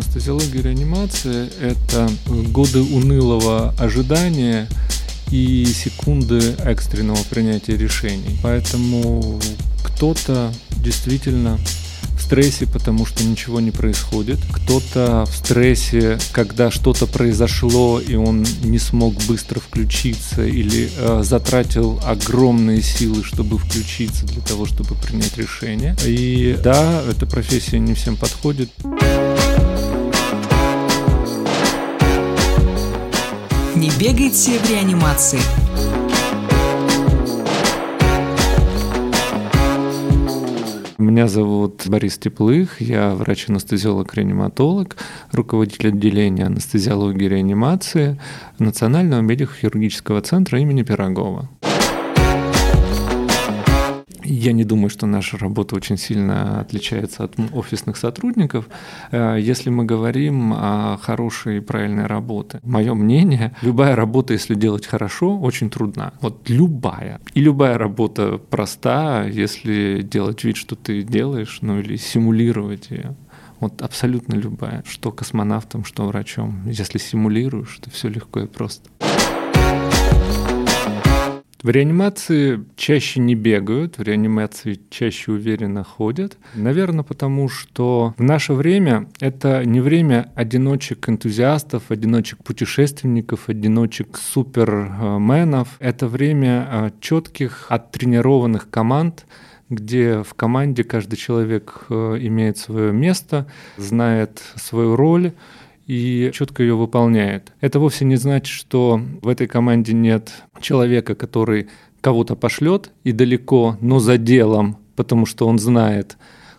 анестезиология и реанимация – это годы унылого ожидания и секунды экстренного принятия решений. Поэтому кто-то действительно в стрессе, потому что ничего не происходит. Кто-то в стрессе, когда что-то произошло, и он не смог быстро включиться или э, затратил огромные силы, чтобы включиться для того, чтобы принять решение. И да, эта профессия не всем подходит. Не бегайте в реанимации. Меня зовут Борис Теплых, я врач-анестезиолог-реаниматолог, руководитель отделения анестезиологии и реанимации Национального медико-хирургического центра имени Пирогова. Я не думаю, что наша работа очень сильно отличается от офисных сотрудников. Э, если мы говорим о хорошей и правильной работе, мое мнение, любая работа, если делать хорошо, очень трудна. Вот любая. И любая работа проста, если делать вид, что ты делаешь, ну или симулировать ее. Вот абсолютно любая. Что космонавтом, что врачом. Если симулируешь, то все легко и просто. В реанимации чаще не бегают, в реанимации чаще уверенно ходят. Наверное, потому что в наше время это не время одиночек-энтузиастов, одиночек-путешественников, одиночек-суперменов. Это время а, четких, оттренированных команд, где в команде каждый человек э, имеет свое место, знает свою роль, и четко ее выполняет. Это вовсе не значит, что в этой команде нет человека, который кого-то пошлет и далеко, но за делом, потому что он знает,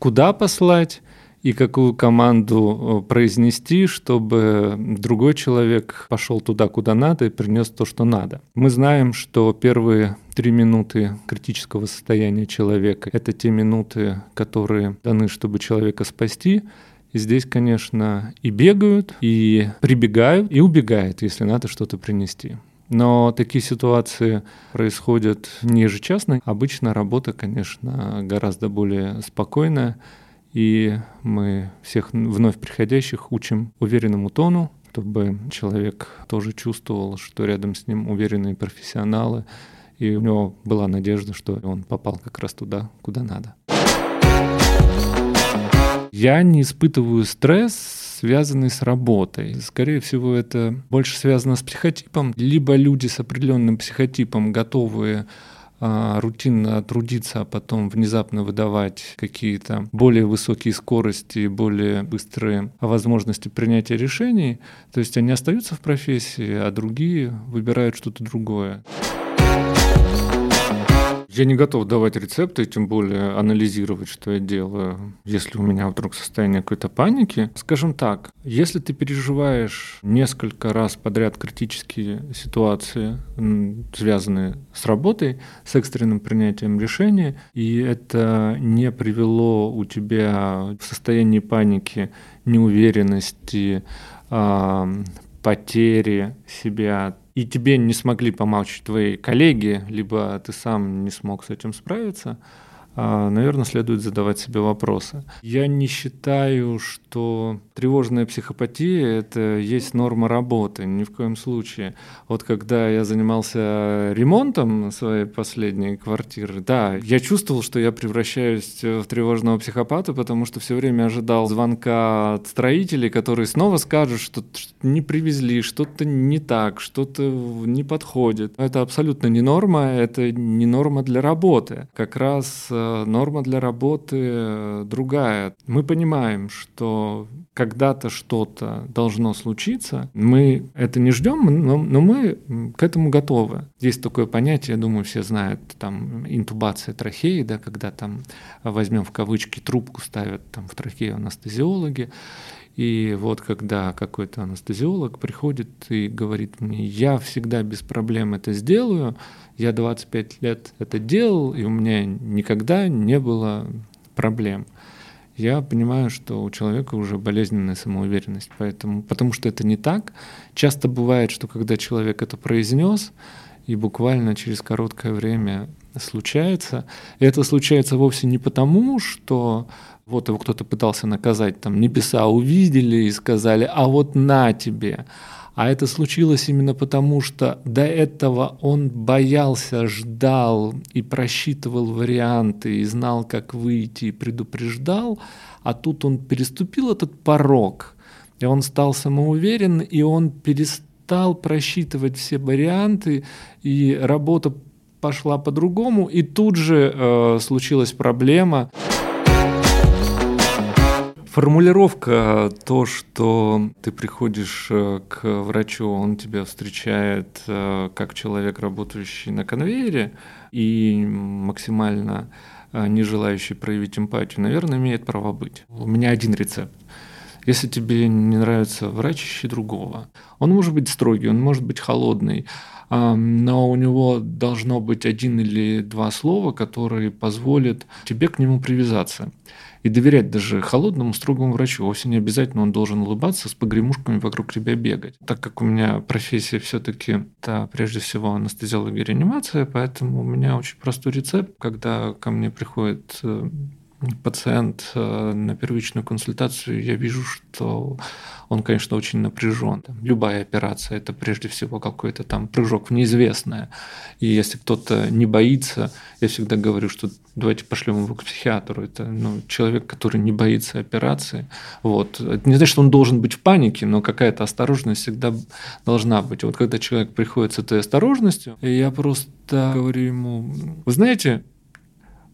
куда послать и какую команду э, произнести, чтобы другой человек пошел туда, куда надо и принес то, что надо. Мы знаем, что первые три минуты критического состояния человека — это те минуты, которые даны, чтобы человека спасти, здесь, конечно, и бегают, и прибегают, и убегают, если надо что-то принести. Но такие ситуации происходят не ежечасно. Обычно работа, конечно, гораздо более спокойная, и мы всех вновь приходящих учим уверенному тону, чтобы человек тоже чувствовал, что рядом с ним уверенные профессионалы, и у него была надежда, что он попал как раз туда, куда надо. Я не испытываю стресс, связанный с работой. Скорее всего, это больше связано с психотипом. Либо люди с определенным психотипом готовы а, рутинно трудиться, а потом внезапно выдавать какие-то более высокие скорости, более быстрые возможности принятия решений. То есть они остаются в профессии, а другие выбирают что-то другое. Я не готов давать рецепты, тем более анализировать, что я делаю, если у меня вдруг состояние какой-то паники. Скажем так, если ты переживаешь несколько раз подряд критические ситуации, связанные с работой, с экстренным принятием решения, и это не привело у тебя в состоянии паники, неуверенности, потери себя, и тебе не смогли помочь твои коллеги, либо ты сам не смог с этим справиться, наверное, следует задавать себе вопросы. Я не считаю, что тревожная психопатия – это есть норма работы, ни в коем случае. Вот когда я занимался ремонтом своей последней квартиры, да, я чувствовал, что я превращаюсь в тревожного психопата, потому что все время ожидал звонка от строителей, которые снова скажут, что не привезли, что-то не так, что-то не подходит. Это абсолютно не норма, это не норма для работы. Как раз э, норма для работы э, другая. Мы понимаем, что когда-то что-то должно случиться, мы это не ждем, но, но мы к этому готовы. Есть такое понятие, я думаю, все знают, там интубация трахеи, да, когда там возьмем в кавычки трубку ставят там в трахею анестезиологи, и вот когда какой-то анестезиолог приходит и говорит мне, я всегда без проблем это сделаю, я 25 лет это делал, и у меня никогда не было проблем. Я понимаю, что у человека уже болезненная самоуверенность, поэтому, потому что это не так. Часто бывает, что когда человек это произнес, и буквально через короткое время случается. Это случается вовсе не потому, что вот его кто-то пытался наказать, там небеса увидели и сказали, а вот на тебе. А это случилось именно потому, что до этого он боялся, ждал и просчитывал варианты, и знал, как выйти, и предупреждал, а тут он переступил этот порог, и он стал самоуверен, и он перестал просчитывать все варианты, и работа пошла по-другому, и тут же э, случилась проблема. Формулировка то, что ты приходишь э, к врачу, он тебя встречает э, как человек, работающий на конвейере и максимально э, не желающий проявить эмпатию, наверное, имеет право быть. У меня один рецепт. Если тебе не нравится врач, ищи другого. Он может быть строгий, он может быть холодный, но у него должно быть один или два слова, которые позволят тебе к нему привязаться и доверять даже холодному, строгому врачу. Вовсе не обязательно он должен улыбаться, с погремушками вокруг тебя бегать. Так как у меня профессия все-таки, да, прежде всего анестезиология и реанимация, поэтому у меня очень простой рецепт, когда ко мне приходит э, пациент э, на первичную консультацию, я вижу, что он, конечно, очень напряжен. Любая операция – это прежде всего какой-то там прыжок в неизвестное. И если кто-то не боится, я всегда говорю, что давайте пошлем его к психиатру. Это ну, человек, который не боится операции. Вот. Это не значит, что он должен быть в панике, но какая-то осторожность всегда должна быть. Вот когда человек приходит с этой осторожностью, я просто говорю ему, вы знаете,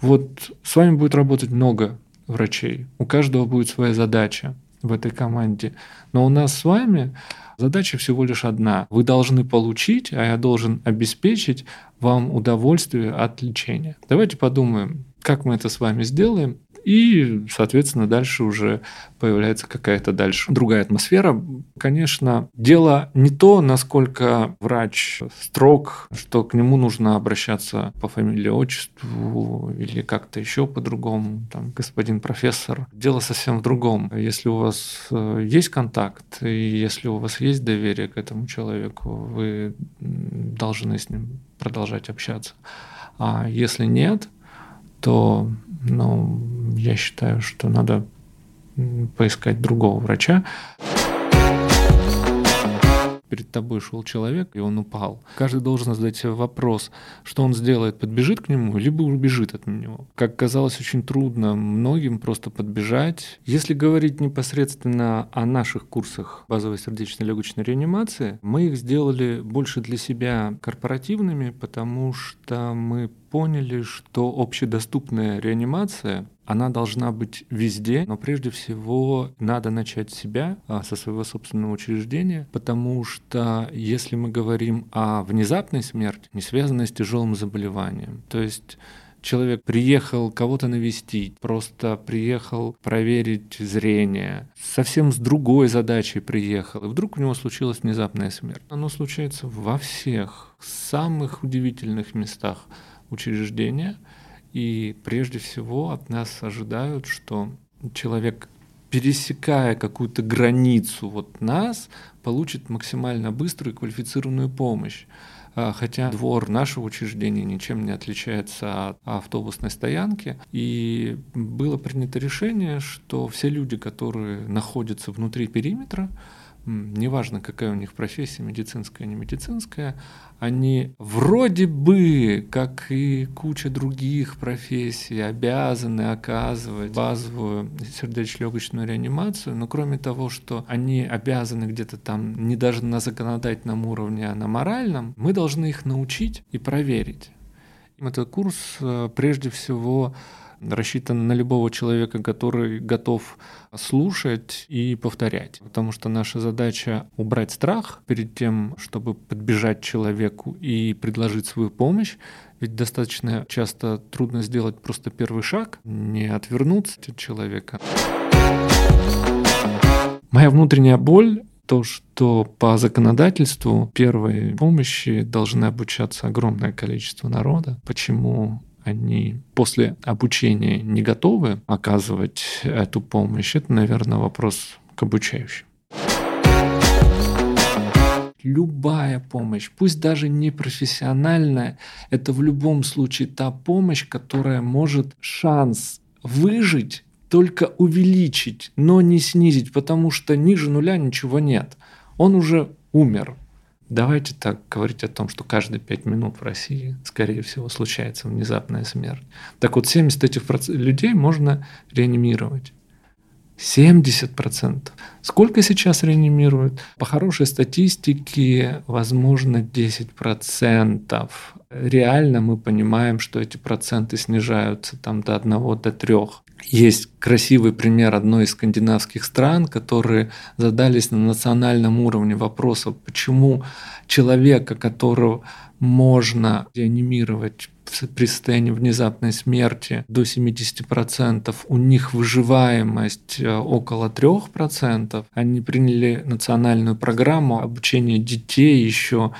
вот с вами будет работать много врачей, у каждого будет своя задача в этой команде. Но у нас с вами задача всего лишь одна. Вы должны получить, а я должен обеспечить вам удовольствие от лечения. Давайте подумаем, как мы это с вами сделаем. И, соответственно, дальше уже появляется какая-то дальше другая атмосфера. Конечно, дело не то, насколько врач строг, что к нему нужно обращаться по фамилии, отчеству или как-то еще по-другому, там, господин профессор. Дело совсем в другом. Если у вас э, есть контакт, и если у вас есть доверие к этому человеку, вы должны с ним продолжать общаться. А если нет, то ну, я считаю, что надо поискать другого врача перед тобой шел человек, и он упал. Каждый должен задать себе вопрос, что он сделает, подбежит к нему, либо убежит от него. Как казалось, очень трудно многим просто подбежать. Если говорить непосредственно о наших курсах базовой сердечно-легочной реанимации, мы их сделали больше для себя корпоративными, потому что мы поняли, что общедоступная реанимация она должна быть везде, но прежде всего надо начать с себя, а, со своего собственного учреждения, потому что если мы говорим о внезапной смерти, не связанной с тяжелым заболеванием, то есть человек приехал кого-то навестить, просто приехал проверить зрение, совсем с другой задачей приехал, и вдруг у него случилась внезапная смерть. Оно случается во всех самых удивительных местах учреждения – и прежде всего от нас ожидают, что человек, пересекая какую-то границу вот нас, получит максимально быструю и квалифицированную помощь. А, хотя двор нашего учреждения ничем не отличается от автобусной стоянки. И было принято решение, что все люди, которые находятся внутри периметра, неважно какая у них профессия, медицинская, не медицинская, они вроде бы, как и куча других профессий, обязаны оказывать базовую сердечно-легочную реанимацию, но кроме того, что они обязаны где-то там не даже на законодательном уровне, а на моральном, мы должны их научить и проверить. Этот курс э, прежде всего рассчитан на любого человека, который готов слушать и повторять. Потому что наша задача убрать страх перед тем, чтобы подбежать человеку и предложить свою помощь. Ведь достаточно часто трудно сделать просто первый шаг, не отвернуться от человека. Моя внутренняя боль то, что по законодательству первой помощи должны обучаться огромное количество народа. Почему они после обучения не готовы оказывать эту помощь, это, наверное, вопрос к обучающим. любая помощь, пусть даже не профессиональная, это в любом случае та помощь, которая может шанс выжить только увеличить, но не снизить, потому что ниже нуля ничего нет. Он уже умер. Давайте так говорить о том, что каждые пять минут в России, скорее всего, случается внезапная смерть. Так вот, 70 этих людей можно реанимировать. 70%. Сколько сейчас реанимируют? По хорошей статистике, возможно, 10%. Реально мы понимаем, что эти проценты снижаются там до 1 до 3. Есть красивый пример одной из скандинавских стран, которые задались на национальном уровне вопросом, почему человека, которого можно реанимировать при состоянии внезапной смерти до 70%, у них выживаемость э, около 3%. Они приняли национальную программу обучения детей еще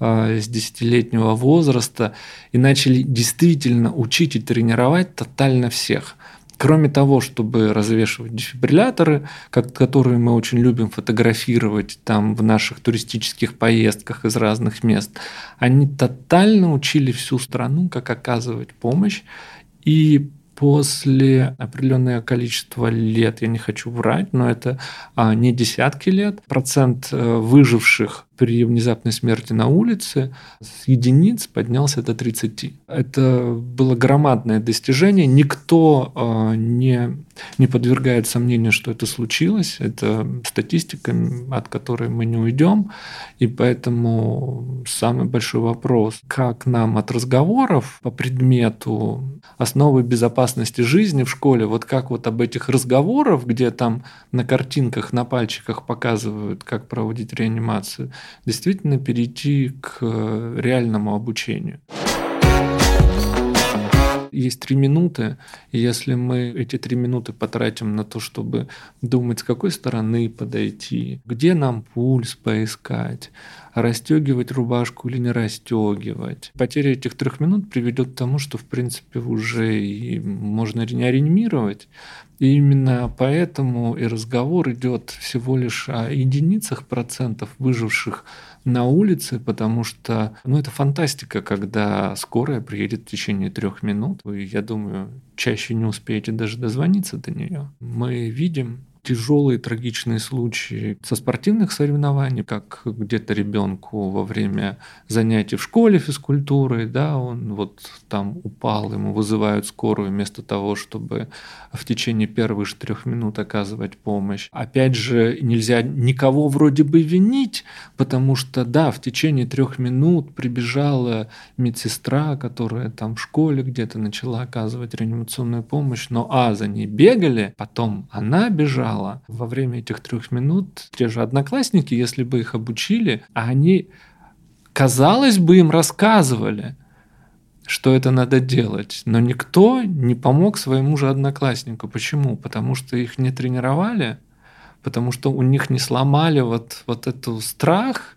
э, с 10-летнего возраста и начали действительно учить и тренировать тотально всех – Кроме того, чтобы развешивать дефибрилляторы, как, которые мы очень любим фотографировать там в наших туристических поездках из разных мест, они тотально учили всю страну, как оказывать помощь. И после определенного количества лет, я не хочу врать, но это а, не десятки лет, процент э, выживших при внезапной смерти на улице с единиц поднялся до 30. Это было громадное достижение. Никто э, не, не подвергает сомнению, что это случилось. Это статистика, от которой мы не уйдем. И поэтому самый большой вопрос, как нам от разговоров по предмету основы безопасности жизни в школе, вот как вот об этих разговорах, где там на картинках, на пальчиках показывают, как проводить реанимацию, действительно перейти к э, реальному обучению. Есть три минуты, и если мы эти три минуты потратим на то, чтобы думать, с какой стороны подойти, где нам пульс поискать, расстегивать рубашку или не расстегивать. Потеря этих трех минут приведет к тому, что, в принципе, уже и можно не реанимировать. И именно поэтому и разговор идет всего лишь о единицах процентов выживших на улице, потому что ну, это фантастика, когда скорая приедет в течение трех минут. Вы, я думаю, чаще не успеете даже дозвониться до нее. Мы видим тяжелые трагичные случаи со спортивных соревнований, как где-то ребенку во время занятий в школе физкультуры, да, он вот там упал, ему вызывают скорую вместо того, чтобы в течение первых трех минут оказывать помощь. Опять же, нельзя никого вроде бы винить, потому что, да, в течение трех минут прибежала медсестра, которая там в школе где-то начала оказывать реанимационную помощь, но а, за ней бегали, потом она бежала, мало. Во время этих трех минут те же одноклассники, если бы их обучили, а они, казалось бы, им рассказывали, что это надо делать. Но никто не помог своему же однокласснику. Почему? Потому что их не тренировали, потому что у них не сломали вот, вот эту страх,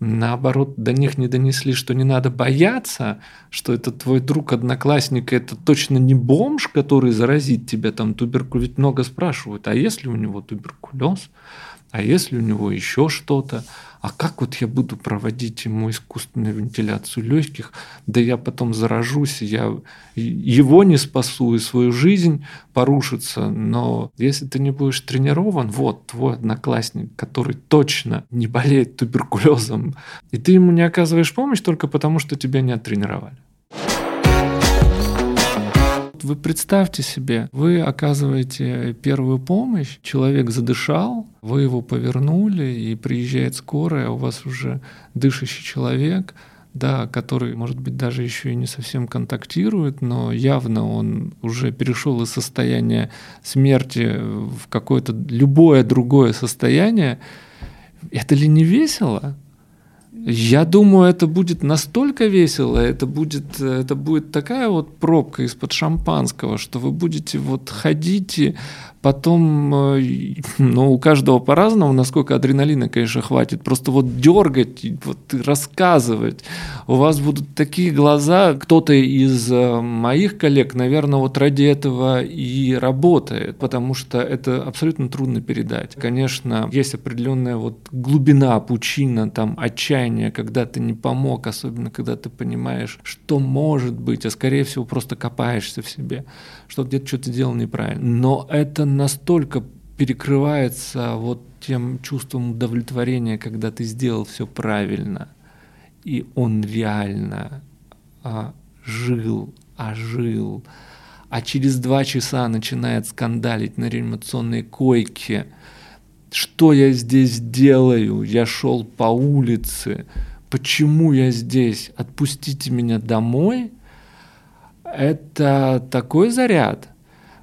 наоборот, до них не донесли, что не надо бояться, что это твой друг, одноклассник, это точно не бомж, который заразит тебя там туберкулез. Ведь много спрашивают, а если у него туберкулез, а если у него еще что-то, а как вот я буду проводить ему искусственную вентиляцию легких, да я потом заражусь, я его не спасу, и свою жизнь порушится. Но если ты не будешь тренирован, вот твой одноклассник, который точно не болеет туберкулезом, и ты ему не оказываешь помощь только потому, что тебя не оттренировали вы представьте себе, вы оказываете первую помощь, человек задышал, вы его повернули, и приезжает скорая, у вас уже дышащий человек, да, который, может быть, даже еще и не совсем контактирует, но явно он уже перешел из состояния смерти в какое-то любое другое состояние. Это ли не весело? Я думаю, это будет настолько весело, это будет, это будет такая вот пробка из-под шампанского, что вы будете вот ходить и Потом, э, ну, у каждого по-разному, насколько адреналина, конечно, хватит. Просто вот дергать, вот рассказывать. У вас будут такие глаза. Кто-то из э, моих коллег, наверное, вот ради этого и работает, потому что это абсолютно трудно передать. Конечно, есть определенная вот глубина, пучина, там, отчаяния, когда ты не помог, особенно когда ты понимаешь, что может быть, а скорее всего просто копаешься в себе, что где-то что-то делал неправильно. Но это настолько перекрывается вот тем чувством удовлетворения, когда ты сделал все правильно, и он реально а, жил, ожил, а через два часа начинает скандалить на реанимационной койке. Что я здесь делаю? Я шел по улице. Почему я здесь? Отпустите меня домой. Это такой заряд –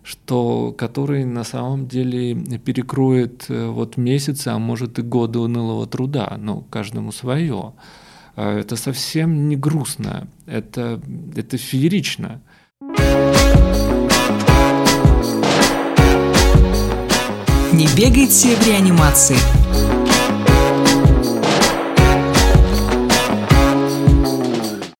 что который на самом деле перекроет э, вот месяцы, а может и годы унылого труда, но каждому свое. А это совсем не грустно, это, это феерично. Не бегайте в реанимации.